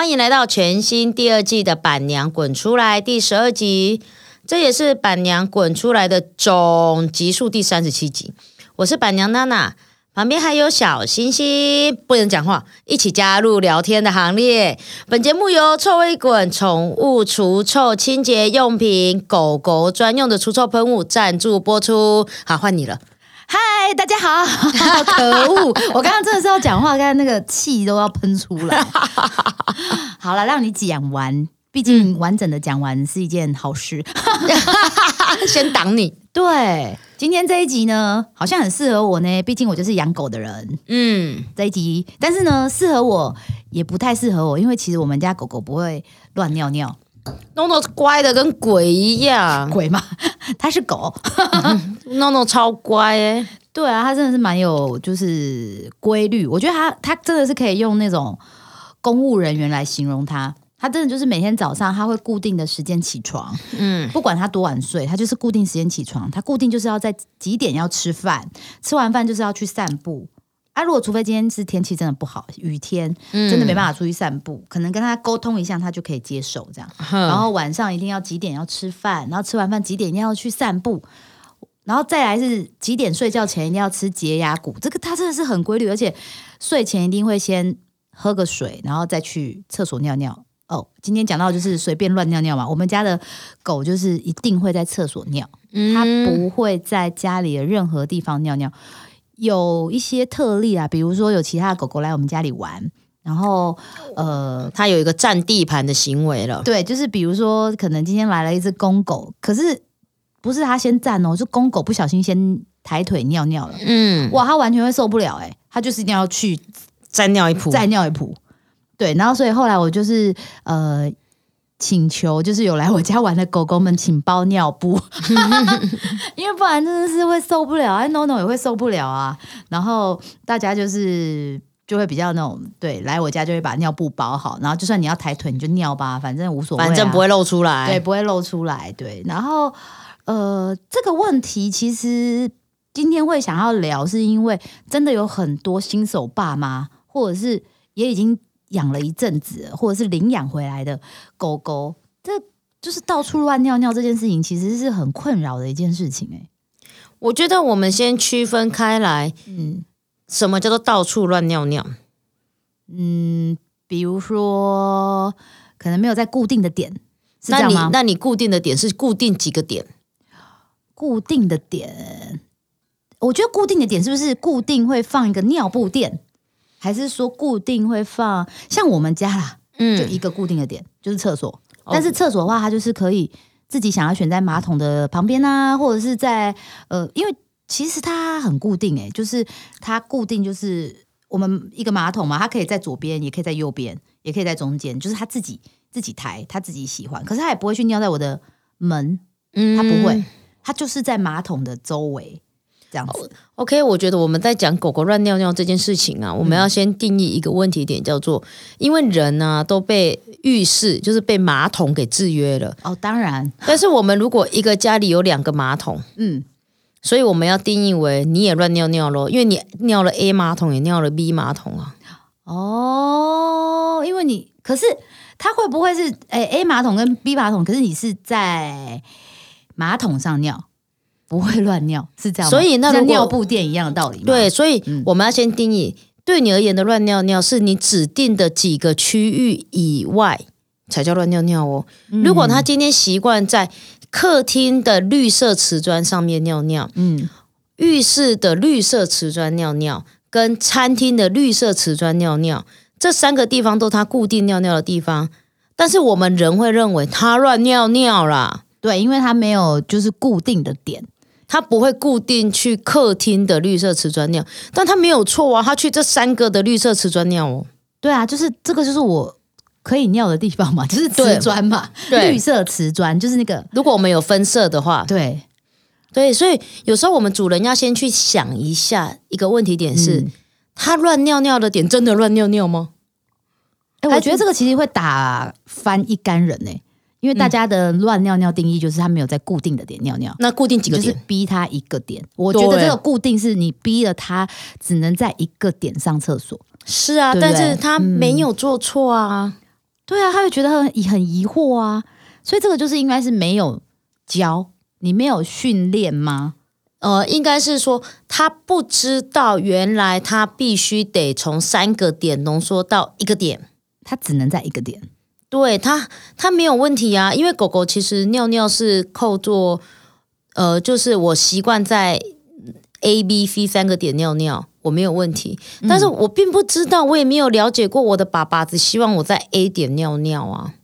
欢迎来到全新第二季的《板娘滚出来》第十二集，这也是《板娘滚出来》的总集数第三十七集。我是板娘娜娜，旁边还有小星星，不能讲话，一起加入聊天的行列。本节目由臭味滚宠物除臭清洁用品狗狗专用的除臭喷雾赞助播出。好，换你了。嗨，大家好！可恶，我刚刚真的是要讲话，刚刚那个气都要喷出来。好了，让你讲完，毕竟完整的讲完是一件好事。先挡你。对，今天这一集呢，好像很适合我呢，毕竟我就是养狗的人。嗯，这一集，但是呢，适合我也不太适合我，因为其实我们家狗狗不会乱尿尿，诺诺乖的跟鬼一样，鬼嘛，他是狗。诺诺超乖哎、对啊，他真的是蛮有就是规律。我觉得他他真的是可以用那种公务人员来形容他。他真的就是每天早上他会固定的时间起床，嗯，不管他多晚睡，他就是固定时间起床。他固定就是要在几点要吃饭，吃完饭就是要去散步。啊，如果除非今天是天气真的不好，雨天真的没办法出去散步，可能跟他沟通一下，他就可以接受这样。然然后晚上一定要几点要吃饭，然后吃完饭几点一定要去散步，然后再来是几点睡觉前一定要吃洁牙骨，这个他真的是很规律，而且睡前一定会先喝个水，然后再去厕所尿尿。哦，今天讲到就是随便乱尿尿嘛，我们家的狗就是一定会在厕所尿，它不会在家里的任何地方尿尿。有一些特例啊，比如说有其他的狗狗来我们家里玩，然后呃，它有一个占地盘的行为了。对，就是比如说，可能今天来了一只公狗，可是不是它先占哦，是公狗不小心先抬腿尿尿了，嗯，哇，它完全会受不了哎、它就是一定要去再尿一铺，再尿一铺。对，然后所以后来我就是呃请求，就是有来我家玩的狗狗们，请包尿布，因为不然真的是会受不了，哎，no no 也会受不了啊。然后大家就是就会比较那种，对，来我家就会把尿布包好，然后就算你要抬腿你就尿吧，反正无所谓、啊，反正不会露出来。对，不会露出来。对，然后呃，这个问题其实今天会想要聊，是因为真的有很多新手爸妈，或者是也已经养了一阵子，或者是领养回来的狗狗，这就是到处乱尿尿这件事情，其实是很困扰的一件事情、欸。我觉得我们先区分开来，嗯什么叫做到处乱尿尿？嗯，比如说可能没有在固定的点，是这那你样吗？那你固定的点是固定几个点？固定的点，我觉得固定的点是不是固定会放一个尿布垫，还是说固定会放像我们家啦，嗯就嗯，一个固定的点，就是厕所。哦但是厕所的话，它就是可以自己想要选在马桶的旁边啊，或者是在呃，因为其实它很固定诶、就是它固定就是我们一个马桶嘛，它可以在左边，也可以在右边，也可以在中间，就是它自己自己抬，它自己喜欢，可是它也不会去尿在我的门，嗯它不会。它就是在马桶的周围这样子。OK，我觉得我们在讲狗狗乱尿尿这件事情啊，我们要先定义一个问题点，叫做因为人呢、都被浴室就是被马桶给制约了。哦，当然，但是我们如果一个家里有两个马桶，嗯，所以我们要定义为你也乱尿尿咯，因为你尿了 A 马桶，也尿了 B 马桶啊。哦，因为你可是它会不会是诶 A 马桶跟 B 马桶？可是你是在马桶上尿，不会乱尿，是这样吗？所以那如果像尿布垫一样的道理吗？对，，所以嗯我们要先定义，对你而言的乱尿尿是你指定的几个区域以外才叫乱尿尿哦。嗯如果他今天习惯在客厅的绿色瓷砖上面尿尿，嗯，浴室的绿色瓷砖尿尿，跟餐厅的绿色瓷砖尿尿，这三个地方都他固定尿尿的地方。但是我们人会认为他乱尿尿啦，对，因为他没有就是固定的点，他不会固定去客厅的绿色瓷砖尿，但他没有错啊，他去这三个的绿色瓷砖尿哦。对啊，就是这个就是我可以尿的地方嘛，就是对瓷砖嘛，对。绿色瓷砖就是那个如果我们有分色的话，对，对，所以有时候我们主人要先去想一下一个问题点是，嗯。他乱尿尿的点真的乱尿尿吗？哎、还我觉得这个其实会打翻一干人呢、因为大家的乱尿尿定义就是他没有在固定的点尿尿，那固定几个就是点？逼他一个点。我觉得这个固定是你逼了他只能在一个点上厕所。是啊，对对但是他没有做错啊。对啊，他会觉得很很疑惑啊，所以这个就是应该是没有教，你没有训练吗？呃，应该是说他不知道原来他必须得从三个点浓缩到一个点。他只能在一个点，对它，它没有问题啊，因为狗狗其实尿尿是扣做，呃，就是我习惯在 A、B、C 三个点尿尿，我没有问题。但是我并不知道，我也没有了解过我的爸爸只希望我在 A 点尿尿啊。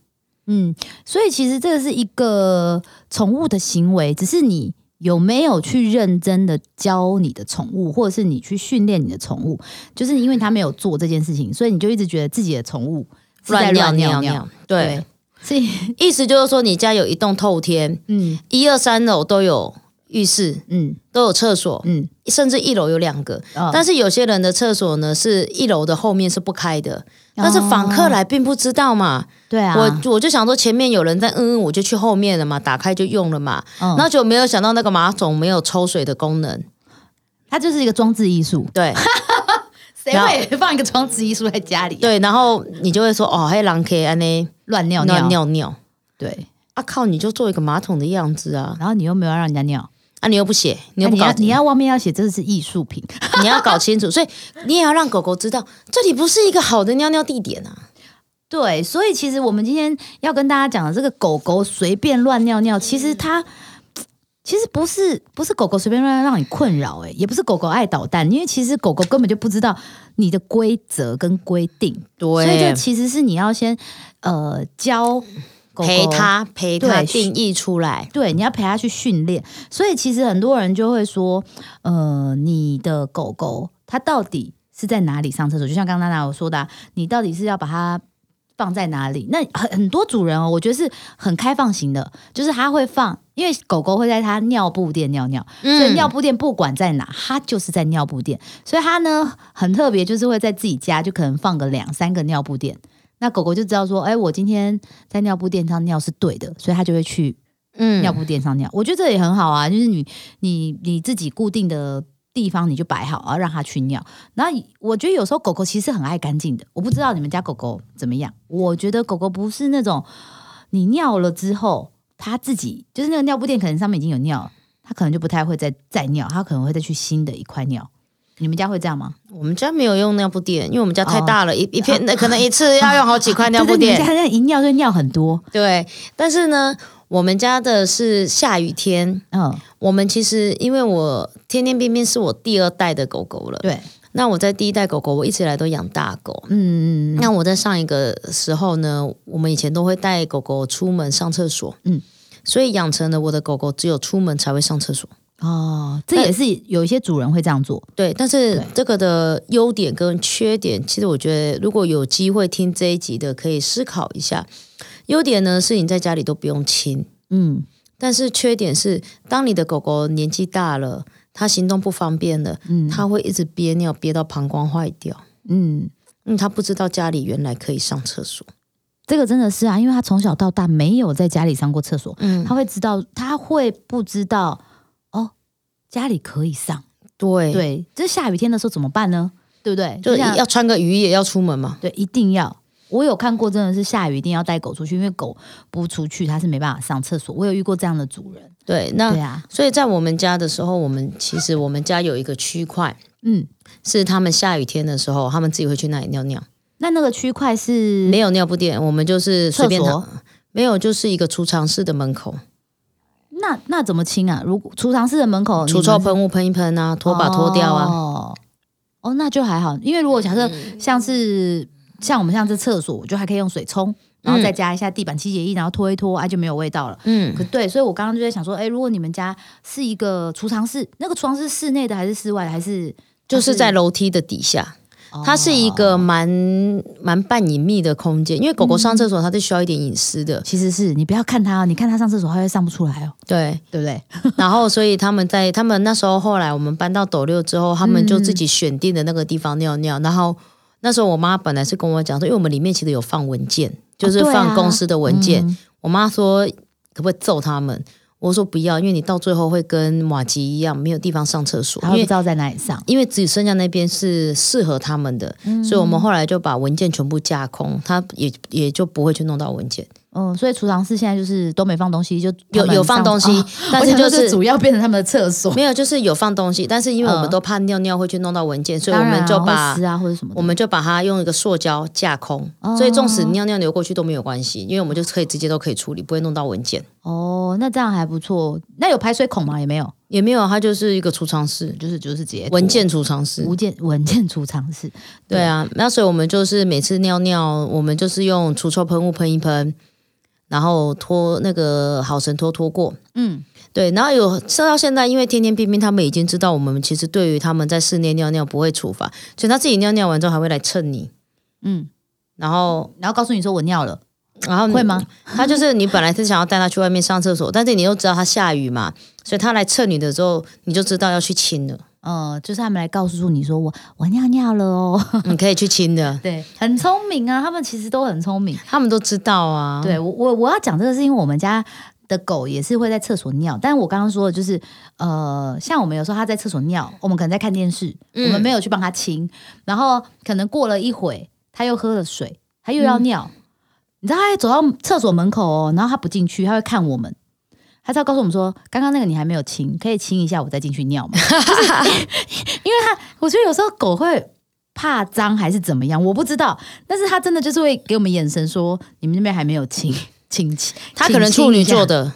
嗯，所以其实这个是一个宠物的行为，只是你有没有去认真的教你的宠物，或者是你去训练你的宠物，就是因为他没有做这件事情，所以你就一直觉得自己的宠物乱尿尿尿。对，所以 意思就是说，你家有一栋透天，嗯。一二三楼都有浴室，嗯。都有厕所，嗯，甚至一楼有两个。哦。但是有些人的厕所呢，是一楼的后面是不开的，但是访客来并不知道嘛。对啊，我我就想说前面有人在嗯嗯，我就去后面了嘛，打开就用了嘛。嗯。那就没有想到那个马桶没有抽水的功能。它就是一个装置艺术，对 谁会 放一个装置艺术在家里、啊？对，然后你就会说哦，黑狼可以安呢乱尿尿，尿尿尿。对，啊靠，你就做一个马桶的样子啊。然后你又没有让人家尿，啊，你又不写，你又不搞。要你要外面要写这是艺术品，你要搞清楚，所以你也要让狗狗知道，这里不是一个好的尿尿地点啊。对，所以其实我们今天要跟大家讲的这个狗狗随便乱尿尿，其实它其实不是不是狗狗随便乱让你困扰，哎，也不是狗狗爱捣蛋，因为其实狗狗根本就不知道你的规则跟规定，对所以对就其实是你要先呃教狗狗陪它陪它对定义出来。对，你要陪它去训练。所以其实很多人就会说，呃，你的狗狗它到底是在哪里上厕所？就像刚刚娜娜有说的啊、你到底是要把它放在哪里？那很很多主人哦，我觉得是很开放型的，就是他会放，因为狗狗会在它尿布垫尿尿，所以嗯尿布垫不管在哪，它就是在尿布垫。所以它呢很特别，就是会在自己家就可能放个两三个尿布垫。那狗狗就知道说，哎，我今天在尿布垫上尿是对的，所以它就会去嗯尿布垫上尿，我觉得这也很好啊，就是你你你自己固定的地方你就摆好，然后让它去尿。然后我觉得有时候狗狗其实很爱干净的，我不知道你们家狗狗怎么样。我觉得狗狗不是那种你尿了之后，它自己就是那个尿布垫可能上面已经有尿他，可能就不太会再再尿，他可能会再去新的一块尿。你们家会这样吗？我们家没有用尿布垫，因为我们家太大了，一一片 可能一次要用好几块尿布对对你们垫。家那一尿就尿很多，对，但是呢，我们家的是下雨天。嗯，我们其实因为我天天边边是我第二代的狗狗了，对，那我在第一代狗狗，我一直以来都养大狗。嗯那我在上一个时候呢，我们以前都会带狗狗出门上厕所，嗯嗯，所以养成了我的狗狗只有出门才会上厕所。哦，这也是有一些主人会这样做，对，但是对这个的优点跟缺点，其实我觉得如果有机会听这一集的，可以思考一下。优点呢是你在家里都不用亲，嗯。但是缺点是，当你的狗狗年纪大了，它行动不方便了，嗯他会一直憋尿憋到膀胱坏掉。嗯，嗯，他不知道家里原来可以上厕所。这个真的是啊，因为他从小到大没有在家里上过厕所，嗯，他会知道，他会不知道哦，家里可以上。对，对，这下雨天的时候怎么办呢？对不对？就是要穿个雨衣也要出门嘛。对，一定要。我有看过，真的是下雨一定要带狗出去，因为狗不出去，它是没办法上厕所。我有遇过这样的主人。对，那对啊，所以在我们家的时候，我们其实我们家有一个区块嗯，是他们下雨天的时候，他们自己会去那里尿尿，那那个区块是没有尿布垫，我们就是随便厕所？躺，没有就是一个储藏室的门口，那那怎么清啊？如果储藏室的门口除臭喷雾喷一喷啊，拖把拖掉啊。哦，哦，那就还好，因为如果假设嗯。像是、像我们像这厕所，我就还可以用水冲，然后再加一下地板清洁液，然后拖一拖，啊就没有味道了。嗯，可对，所以我刚刚就在想说，哎，如果你们家是一个储藏室，那个储藏室室内的还是室外的，还是就是在楼梯的底下，哦它是一个蛮蛮半隐秘的空间，因为狗狗上厕所它是需要一点隐私的，其实是你不要看它哦，你看它上厕所，它会上不出来哦，对。对不对？然后，所以他们在他们那时候后来我们搬到斗六之后，他们就自己选定的那个地方尿尿。然后那时候我妈本来是跟我讲说，因为我们里面其实有放文件，就是放公司的文件。嗯我妈说可不可以揍他们？我说不要，因为你到最后会跟马吉一样，没有地方上厕所，因为不知道在哪里上。因为只剩下那边是适合他们的，嗯所以我们后来就把文件全部架空，他也也就不会去弄到文件。嗯，所以储藏室现在就是都没放东西，就有有放东西哦但是就是主要变成他们的厕所，没有，就是有放东西，但是因为我们嗯都怕尿尿会去弄到文件，所以我们就把会撕啊或者什么。我们就把它用一个塑胶架空，哦所以纵使尿尿流过去都没有关系，因为我们就可以直接都可以处理，不会弄到文件。哦，那这样还不错。那有排水孔吗？也没有，也没有，它就是一个储藏室，就是就是直接文件储藏室。文件文件储藏室。对啊，那所以我们就是每次尿尿，我们就是用除臭喷雾喷一喷，然后拖那个好神拖拖过。嗯，对，然后有吃到现在，因为天天冰冰，他们已经知道我们其实对于他们在室内尿尿不会处罚，所以他自己尿尿完之后还会来蹭你，嗯，然后然后告诉你说我尿了，然后你会吗？他就是你本来是想要带他去外面上厕所，但是你又知道他下雨嘛，所以他来蹭你的时候，你就知道要去亲了，呃，就是他们来告诉你说我我尿尿了哦。你可以去亲的，对，很聪明啊，他们其实都很聪明。他们都知道啊。对我我我要讲这个是因为我们家的狗也是会在厕所尿，但是我刚刚说的就是呃，像我们有时候它在厕所尿，我们可能在看电视，嗯我们没有去帮它清，然后可能过了一会，它又喝了水，它又要尿，你知道它走到厕所门口哦，然后它不进去，它会看我们。它是要告诉我们说，刚刚那个你还没有亲，可以亲一下，我再进去尿嘛。就是因为他，我觉得有时候狗会怕脏还是怎么样，我不知道。但是他真的就是会给我们眼神说，你们那边还没有亲亲亲。他可能处女座的，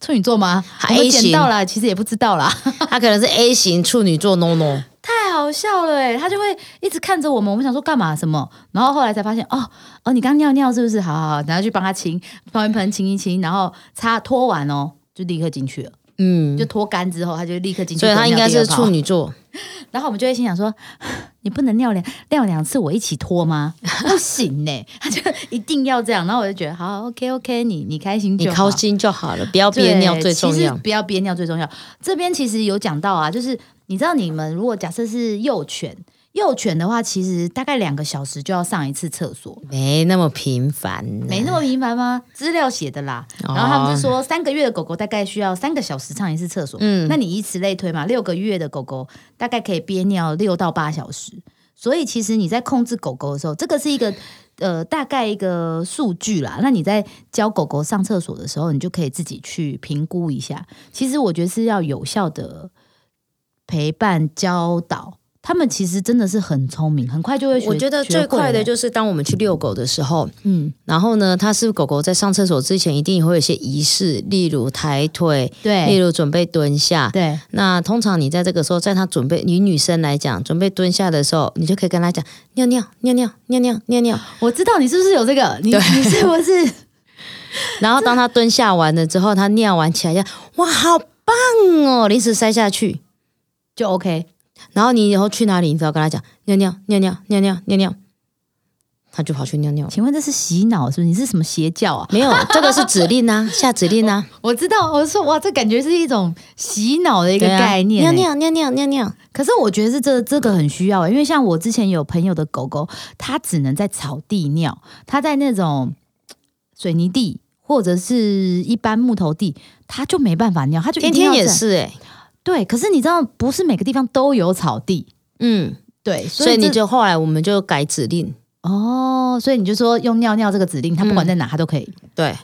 处女座吗？A 型捡到了，其实也不知道啦。他可能是 A 型处女座 no no。太好笑了哎，他就会一直看着我们，我们想说干嘛什么，然后后来才发现哦哦，你刚尿尿是不是？好好好，然后去帮他清，帮一盆清一清，然后擦拖完哦，就立刻进去了，嗯就，拖干之后他就立刻进去，所以他应该是处女。座。然后我们就会心想说，你不能尿两尿两次我一起拖吗？不行呢，他就一定要这样。然后我就觉得好，OK OK，你你开心就好高兴就好了，不要憋尿最重要。其实不要憋尿最重要。这边其实有讲到啊，就是你知道你们如果假设是幼犬，幼犬的话，其实大概两个小时就要上一次厕所，没那么频繁，没那么频繁吗？资料写的啦。哦然后他们是说三个月的狗狗大概需要三个小时上一次厕所，嗯那你以此类推嘛，六个月的狗狗大概可以憋尿六到八小时。所以其实你在控制狗狗的时候，这个是一个呃大概一个数据啦。那你在教狗狗上厕所的时候，你就可以自己去评估一下。其实我觉得是要有效的陪伴教导。他们其实真的是很聪明，很快就会学。我觉得最快的就是当我们去遛狗的时候，嗯，然后呢，它是狗狗在上厕所之前一定会有一些仪式，例如抬腿，对例如准备蹲下。对，那通常你在这个时候，在它准备，以女生来讲，准备蹲下的时候，你就可以跟它讲尿尿尿尿尿尿尿尿。我知道你是不是有这个？你你是不是？然后当它蹲下完了之后，它尿完起来就哇，好棒哦，临时塞下去。就 OK。然后你以后去哪里，你只要跟他讲尿尿尿尿尿尿尿尿，它就跑去尿尿了。请问这是洗脑是不是？你是什么邪教啊？没有，这个是指令啊，下指令啊，我知道，我说哇，这感觉是一种洗脑的一一个概念、尿欸。尿尿尿尿尿。可是我觉得是这这个很需要、欸，因为像我之前有朋友的狗狗，它只能在草地尿，它在那种水泥地或者是一般木头地，它就没办法尿，它就一天天也是哎、对。可是你知道，不是每个地方都有草地，嗯，对，所所以你就后来我们就改指令，哦，所以你就说用尿尿这个指令，它不管在哪，它都可以。对，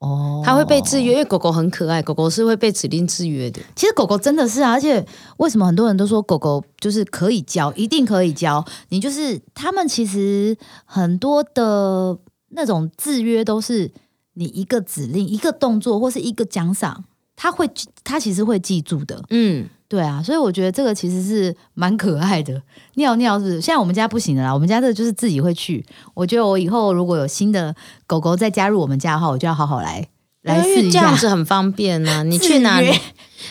哦，它会被制约，因为狗狗很可爱，狗狗是会被指令制约的。其实狗狗真的是啊，而且为什么很多人都说狗狗就是可以教，一定可以教？你就是他们其实很多的那种制约都是你一个指令、一个动作或是一个奖赏，他会他其实会记住的。嗯，对啊，所以我觉得这个其实是蛮可爱的。尿尿是？现在我们家不行了啦，我们家这个就是自己会去。我觉得我以后如果有新的狗狗再加入我们家的话，我就要好好来来因试一下为这样。子很方便啊。你去哪里？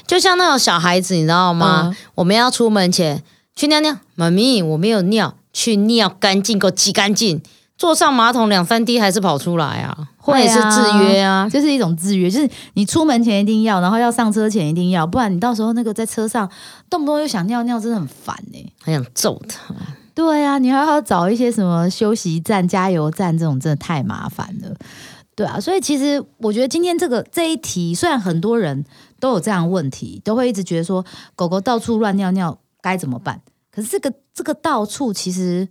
就像那种小孩子，你知道吗？嗯我们要出门前去尿尿，妈咪，我没有尿，去尿干净，给我挤干净。坐上马桶两三滴还是跑出来啊，会啊那也是制约啊。这是一种制约，就是你出门前一定要，然后要上车前一定要，不然你到时候那个在车上动不动又想尿尿，真的很烦哎、很想揍他。对啊，你还要找一些什么休息站、加油站这种，真的太麻烦了。对啊，所以其实我觉得今天这个这一题，虽然很多人都有这样的问题，都会一直觉得说狗狗到处乱尿尿该怎么办？可是这个这个到处其实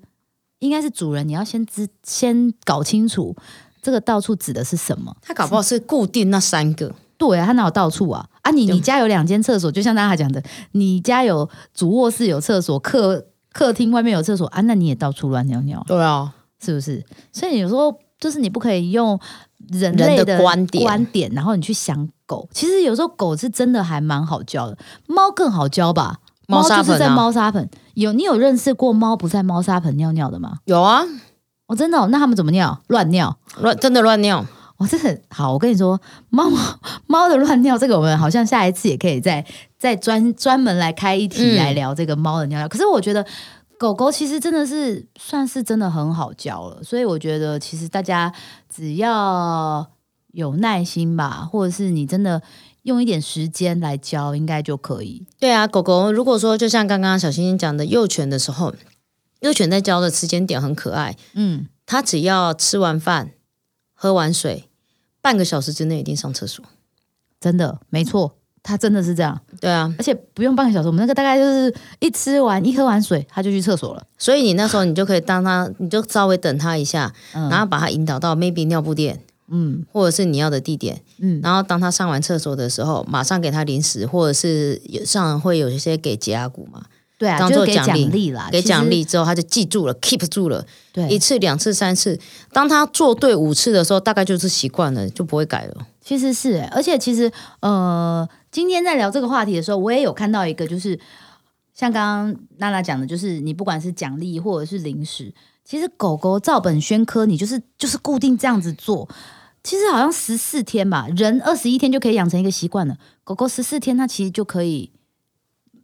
应该是主人，你要先知先搞清楚这个到处指的是什么。他搞不好是固定那三个，对啊，它哪有到处啊？啊你，你家有两间厕所，就像大家讲的，你家有主卧室有厕所，客客厅外面有厕所啊，那你也到处乱尿尿，对啊，是不是？所以有时候就是你不可以用人人类的的观点观点，然后你去想狗。其实有时候狗是真的还蛮好教的，猫更好教吧？猫砂就是在猫砂盆。有你有认识过猫不在猫砂盆尿尿的吗？有啊，哦，真的、哦？那他们怎么尿？乱尿？乱真的乱尿，我、这很好，我跟你说，猫猫猫的乱尿，这个我们好像下一次也可以再再专专门来开一题嗯来聊这个猫的尿尿。可是我觉得狗狗其实真的是算是真的很好教了，所以我觉得其实大家只要有耐心吧，或者是你真的用一点时间来教，应该就可以。对啊，狗狗如果说就像刚刚小星星讲的，幼犬的时候，幼犬在教的时间点很可爱，嗯，它只要吃完饭、喝完水，半个小时之内一定上厕所。真的没错，它真的是这样，对啊，而且不用半个小时，我们那个大概就是一吃完一喝完水，它就去厕所了。所以你那时候你就可以当它，你就稍微等它一下，嗯然后把它引导到 maybe 尿布店，嗯。或者是你要的地点，嗯，然后当他上完厕所的时候，马上给他零食，或者是有上会有一些给解压股嘛，对啊，当做奖励励啦，给奖励之后他就记住了，keep 住了，对。一，次、两次、三次，当他做对五次的时候，大概就是习惯了，就不会改了。其实是欸，而且其实呃，今天在聊这个话题的时候，我也有看到一个，就是像刚刚娜娜讲的，就是你不管是奖励或者是零食，其实狗狗照本宣科，你就是就是固定这样子做。其实好像十四天吧，人二十一天就可以养成一个习惯了。狗狗十四天，它其实就可以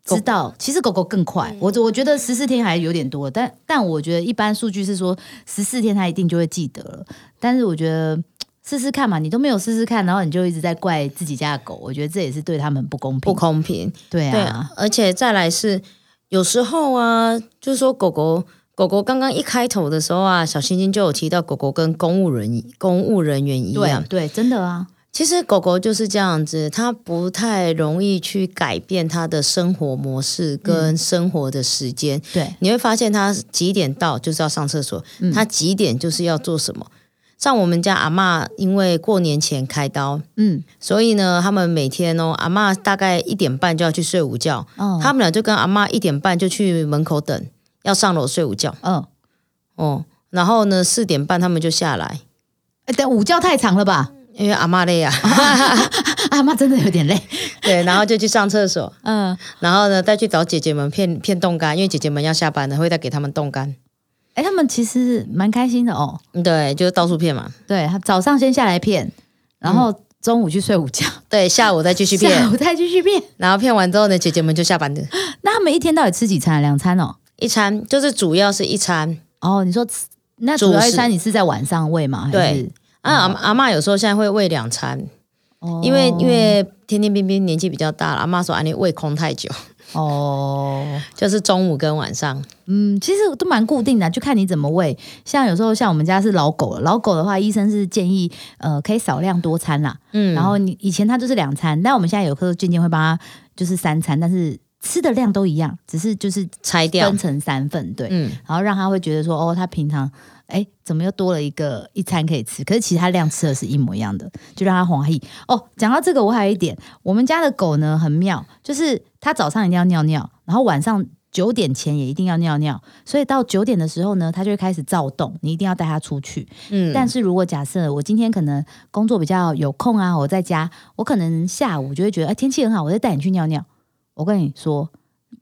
知道。其实狗狗更快，我我觉得十四天还有点多，但但我觉得一般数据是说十四天它一定就会记得了。但是我觉得试试看嘛，你都没有试试看，然后你就一直在怪自己家的狗，我觉得这也是对他们不公平不。公平，对啊对啊，，而且再来是有时候啊，就是说狗狗狗狗刚刚一开头的时候啊，小星星就有提到狗狗跟公务人公务人员一样。对，对，真的啊，其实狗狗就是这样子，它不太容易去改变它的生活模式跟生活的时间。对，你会发现它几点到就是要上厕所，嗯。它几点就是要做什么。像我们家阿嬷，因为过年前开刀，嗯，所以呢，他们每天哦，阿嬷大概一点半就要去睡午觉，哦，他们俩就跟阿妈一点半就去门口等，要上楼睡午觉嗯，哦。然后呢，四点半他们就下来，哎，等午觉太长了吧？因为阿嬷累啊，阿妈真的有点累，对，然后就去上厕所。嗯，然后呢，再去找姐姐们骗骗冻干，因为姐姐们要下班了，会再给他们冻干。哎，他们其实蛮开心的哦。嗯对，就是到处骗嘛。对他早上先下来骗，然后中午去睡午觉，对，下午再继续下骗，午再继续骗。然后骗完之后呢，姐姐们就下班了。那他们一天到底吃几餐？两餐哦。一餐就是主要是一餐。哦，你说吃那主要一餐你是在晚上喂吗？还对。是啊，阿阿妈有时候现在会喂两餐，哦。因为因为天天冰冰年纪比较大了，阿妈说啊你喂空太久，哦，就是中午跟晚上。嗯，其实都蛮固定的，就看你怎么喂。像有时候像我们家是老狗了，老狗的话，医生是建议呃可以少量多餐啦。嗯，然后你以前它就是两餐，但我们现在有时候渐渐会帮它就是三餐，但是吃的量都一样，只是就是拆掉分。成三份，对。嗯，然后让他会觉得说，哦，他平常哎怎么又多了一个一餐可以吃？可是其他量吃的是一模一样的，就让他怀疑。哦，讲到这个，我还有一点，我们家的狗呢很妙，就是它早上一定要尿尿，然后晚上九点前也一定要尿尿，所以到九点的时候呢，它就会开始躁动，你一定要带它出去。嗯，但是如果假设我今天可能工作比较有空啊，我在家，我可能下午就会觉得，哎，天气很好，我再带你去尿尿。我跟你说，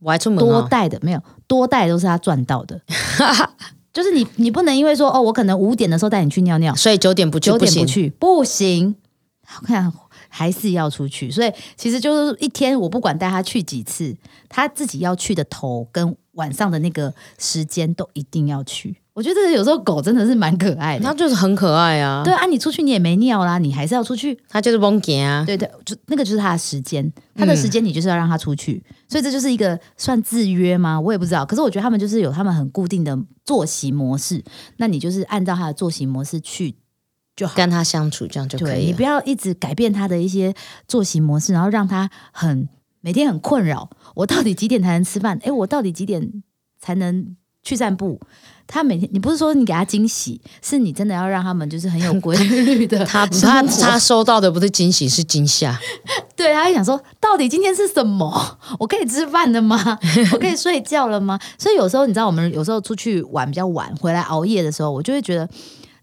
我还出门多哦。带的没有，多带都是他赚到的。就是你，你不能因为说哦，我可能五点的时候带你去尿尿，所以九点不去行九点不去，不行。我看还是要出去，所以其实就是一天，我不管带他去几次，他自己要去的头跟晚上的那个时间都一定要去。我觉得有时候狗真的是蛮可爱它。就是很可爱啊。对啊，你出去你也没尿啦，你还是要出去。它就是蒙给啊。对对，就那个就是它的时间，它的时间你就是要让它出去，所以这就是一个算制约吗？我也不知道。可是我觉得他们就是有他们很固定的作息模式，那你就是按照它的作息模式去就好。跟他相处，这样就可以你不要一直改变他的一些作息模式，然后让他很每天很困扰。我到底几点才能吃饭？哎，我到底几点才能去散步？他每天，你不是说你给他惊喜，是你真的要让他们就是很有规律的 他生他他收到的不是惊喜，是惊吓。对，他会想说，到底今天是什么？我可以吃饭了吗？我可以睡觉了吗？所以有时候你知道，我们有时候出去玩比较晚，回来熬夜的时候，我就会觉得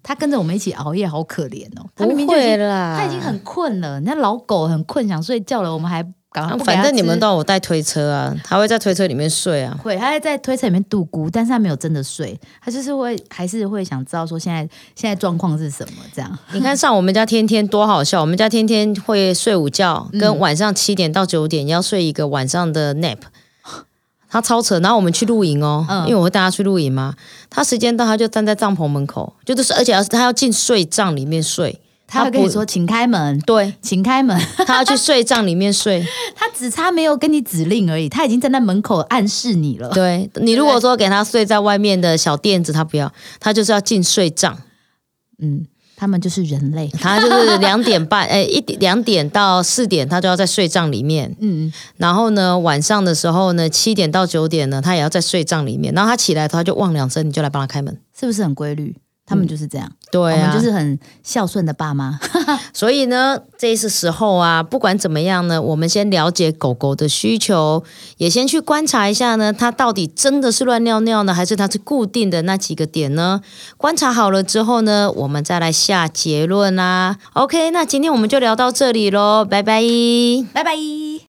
他跟着我们一起熬夜，好可怜哦。他明明不就已经会啦，他已经很困了，人家老狗很困，想睡觉了，我们还反正你们都有带推车啊，他会在推车里面睡啊。会，他会在推车里面度孤，但是他没有真的睡，他就是会还是会想知道说现在现在状况是什么这样。你看，像我们家天天多好笑，我们家天天会睡午觉，嗯跟晚上七点到九点要睡一个晚上的 nap。他超扯，然后我们去露营哦，嗯因为我会带他去露营嘛。他时间到，他就站在帐篷门口，就是而且要他要进睡帐里面睡，不他会跟你说，请开门，对请开门。他要去睡帐里面睡。他只差没有跟你指令而已，他已经站在门口暗示你了。对你如果说给他睡在外面的小垫子，他不要，他就是要进睡帐。嗯，他们就是人类。他就是两点半，哎，一点两点到四点，他就要在睡帐里面。嗯，然后呢，晚上的时候呢，七点到九点呢，他也要在睡帐里面。然后他起来，他就望两声，你就来帮他开门。是不是很规律？他们就是这样，对啊，我们就是很孝顺的爸妈。所以呢，这是时候啊，不管怎么样呢，我们先了解狗狗的需求，也先去观察一下呢，它到底真的是乱尿尿呢，还是它是固定的那几个点呢？观察好了之后呢，我们再来下结论啦。OK，那今天我们就聊到这里喽，拜拜。拜拜。